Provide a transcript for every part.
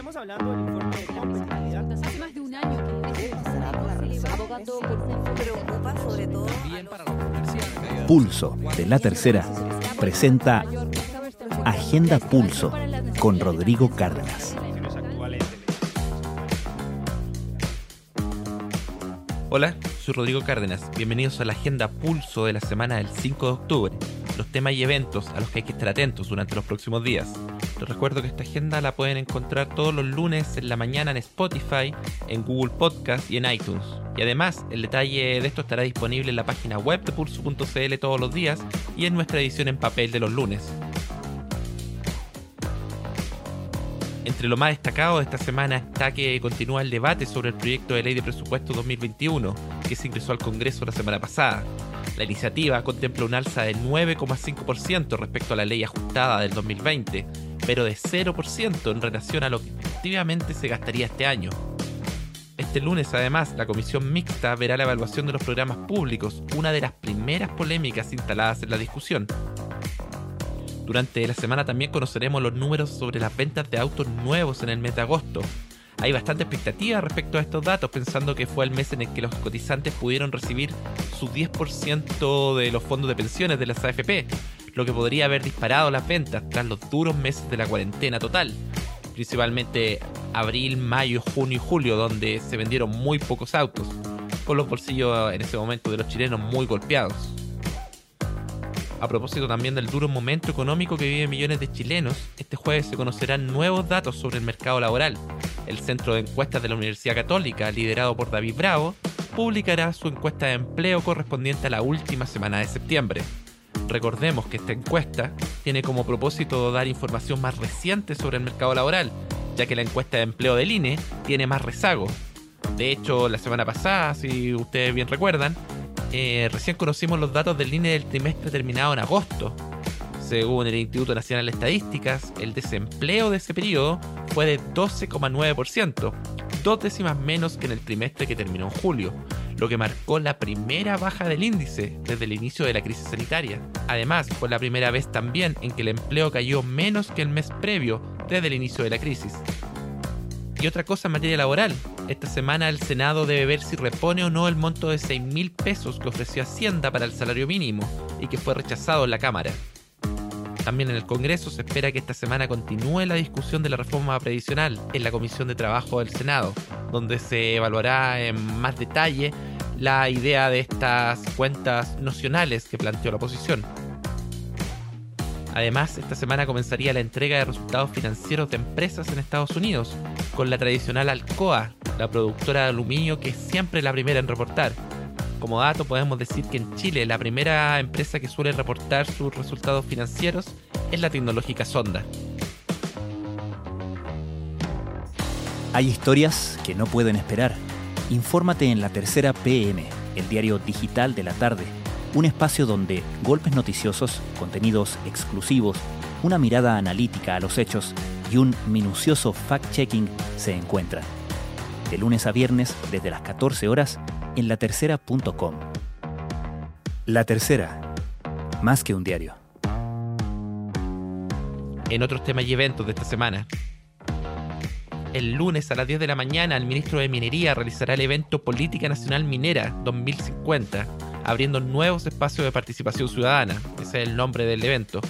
Estamos hablando del informe de competitividad. Hace más de un año que por un preocupa sobre todo Pulso de la Tercera presenta Agenda Pulso con Rodrigo Cárdenas. Hola, soy Rodrigo Cárdenas. Bienvenidos a la agenda Pulso de la semana del 5 de octubre. Los temas y eventos a los que hay que estar atentos durante los próximos días. Les recuerdo que esta agenda la pueden encontrar todos los lunes en la mañana en Spotify, en Google Podcast y en iTunes. Y además, el detalle de esto estará disponible en la página web de pulso.cl todos los días y en nuestra edición en papel de los lunes. Entre lo más destacado de esta semana está que continúa el debate sobre el proyecto de ley de presupuesto 2021, que se ingresó al Congreso la semana pasada. La iniciativa contempla un alza de 9,5% respecto a la ley ajustada del 2020, pero de 0% en relación a lo que efectivamente se gastaría este año. Este lunes, además, la comisión mixta verá la evaluación de los programas públicos, una de las primeras polémicas instaladas en la discusión. Durante la semana también conoceremos los números sobre las ventas de autos nuevos en el mes de agosto. Hay bastante expectativa respecto a estos datos, pensando que fue el mes en el que los cotizantes pudieron recibir su 10% de los fondos de pensiones de las AFP, lo que podría haber disparado las ventas tras los duros meses de la cuarentena total, principalmente abril, mayo, junio y julio, donde se vendieron muy pocos autos, con los bolsillos en ese momento de los chilenos muy golpeados. A propósito también del duro momento económico que viven millones de chilenos, este jueves se conocerán nuevos datos sobre el mercado laboral. El Centro de Encuestas de la Universidad Católica, liderado por David Bravo, publicará su encuesta de empleo correspondiente a la última semana de septiembre. Recordemos que esta encuesta tiene como propósito dar información más reciente sobre el mercado laboral, ya que la encuesta de empleo del INE tiene más rezago. De hecho, la semana pasada, si ustedes bien recuerdan, eh, recién conocimos los datos del INE del trimestre terminado en agosto. Según el Instituto Nacional de Estadísticas, el desempleo de ese periodo fue de 12,9%, dos décimas menos que en el trimestre que terminó en julio, lo que marcó la primera baja del índice desde el inicio de la crisis sanitaria. Además, fue la primera vez también en que el empleo cayó menos que el mes previo desde el inicio de la crisis. Y otra cosa en materia laboral. Esta semana el Senado debe ver si repone o no el monto de 6 mil pesos que ofreció Hacienda para el salario mínimo y que fue rechazado en la Cámara. También en el Congreso se espera que esta semana continúe la discusión de la reforma previsional en la Comisión de Trabajo del Senado, donde se evaluará en más detalle la idea de estas cuentas nocionales que planteó la oposición. Además, esta semana comenzaría la entrega de resultados financieros de empresas en Estados Unidos, con la tradicional Alcoa, la productora de aluminio que es siempre la primera en reportar. Como dato, podemos decir que en Chile la primera empresa que suele reportar sus resultados financieros es la tecnológica Sonda. Hay historias que no pueden esperar. Infórmate en La Tercera PM, el diario digital de la tarde. Un espacio donde golpes noticiosos, contenidos exclusivos, una mirada analítica a los hechos y un minucioso fact-checking se encuentran. De lunes a viernes, desde las 14 horas, en latercera.com. La Tercera, más que un diario. En otros temas y eventos de esta semana. El lunes a las 10 de la mañana el ministro de Minería realizará el evento Política Nacional Minera 2050, abriendo nuevos espacios de participación ciudadana. Ese es el nombre del evento.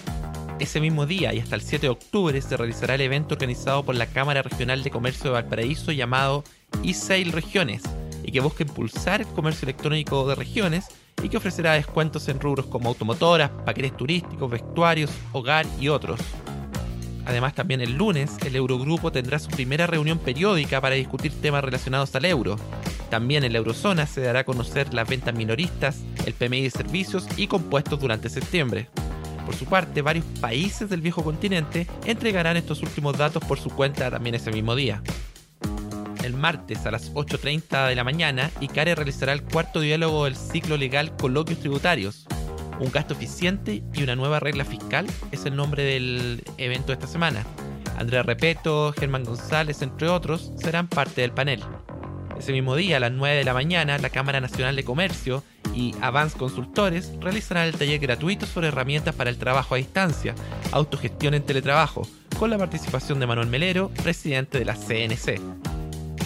Ese mismo día y hasta el 7 de octubre se realizará el evento organizado por la Cámara Regional de Comercio de Valparaíso llamado eSale Regiones y que busca impulsar el comercio electrónico de regiones y que ofrecerá descuentos en rubros como automotoras, paquetes turísticos, vestuarios, hogar y otros. Además, también el lunes, el Eurogrupo tendrá su primera reunión periódica para discutir temas relacionados al euro. También en la eurozona se dará a conocer las ventas minoristas, el PMI de servicios y compuestos durante septiembre. Por su parte, varios países del viejo continente entregarán estos últimos datos por su cuenta también ese mismo día. El martes a las 8.30 de la mañana, ICARE realizará el cuarto diálogo del ciclo legal Coloquios Tributarios. Un gasto eficiente y una nueva regla fiscal es el nombre del evento de esta semana. Andrea Repeto, Germán González, entre otros, serán parte del panel. Ese mismo día, a las 9 de la mañana, la Cámara Nacional de Comercio y Avance Consultores realizarán el taller gratuito sobre herramientas para el trabajo a distancia, autogestión en teletrabajo, con la participación de Manuel Melero, presidente de la CNC.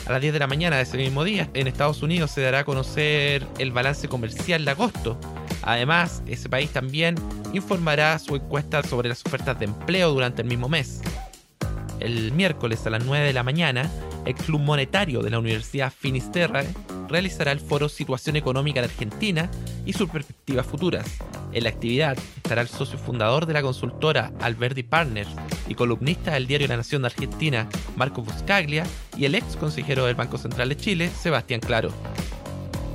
A las 10 de la mañana de ese mismo día, en Estados Unidos se dará a conocer el balance comercial de agosto. Además, ese país también informará su encuesta sobre las ofertas de empleo durante el mismo mes. El miércoles a las 9 de la mañana, el Club Monetario de la Universidad Finisterre realizará el foro Situación Económica en Argentina y sus perspectivas futuras. En la actividad estará el socio fundador de la consultora Alberti Partners y columnista del diario La Nación de Argentina, Marco Buscaglia, y el ex consejero del Banco Central de Chile, Sebastián Claro.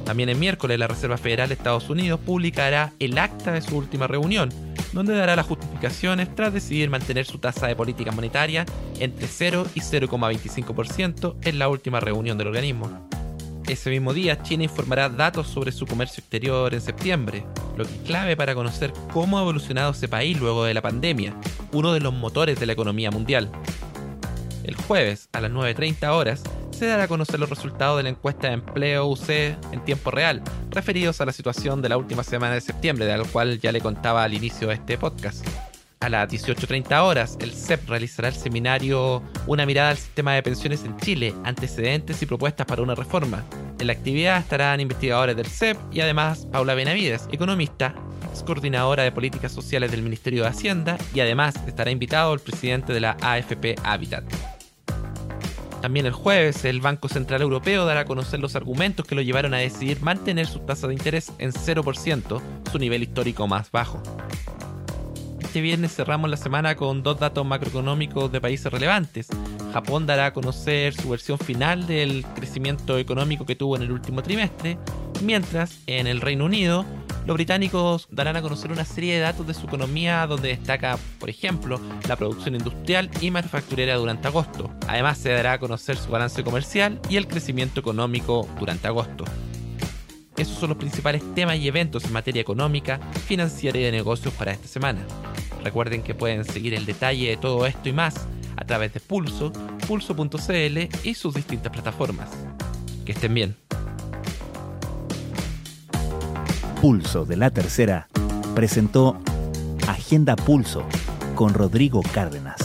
También el miércoles la Reserva Federal de Estados Unidos publicará el acta de su última reunión, donde dará las justificaciones tras decidir mantener su tasa de política monetaria entre 0 y 0,25% en la última reunión del organismo. Ese mismo día, China informará datos sobre su comercio exterior en septiembre, lo que es clave para conocer cómo ha evolucionado ese país luego de la pandemia, uno de los motores de la economía mundial. El jueves, a las 9.30 horas, se dará a conocer los resultados de la encuesta de empleo UC en tiempo real, referidos a la situación de la última semana de septiembre, de la cual ya le contaba al inicio de este podcast. A las 18.30 horas, el CEP realizará el seminario Una mirada al sistema de pensiones en Chile, antecedentes y propuestas para una reforma. En la actividad estarán investigadores del CEP y además Paula Benavides, economista, ex coordinadora de políticas sociales del Ministerio de Hacienda y además estará invitado el presidente de la AFP Habitat. También el jueves, el Banco Central Europeo dará a conocer los argumentos que lo llevaron a decidir mantener su tasa de interés en 0%, su nivel histórico más bajo este viernes cerramos la semana con dos datos macroeconómicos de países relevantes. Japón dará a conocer su versión final del crecimiento económico que tuvo en el último trimestre, mientras en el Reino Unido los británicos darán a conocer una serie de datos de su economía donde destaca, por ejemplo, la producción industrial y manufacturera durante agosto. Además se dará a conocer su balance comercial y el crecimiento económico durante agosto. Esos son los principales temas y eventos en materia económica, financiera y de negocios para esta semana. Recuerden que pueden seguir el detalle de todo esto y más a través de Pulso, pulso.cl y sus distintas plataformas. Que estén bien. Pulso de la Tercera presentó Agenda Pulso con Rodrigo Cárdenas.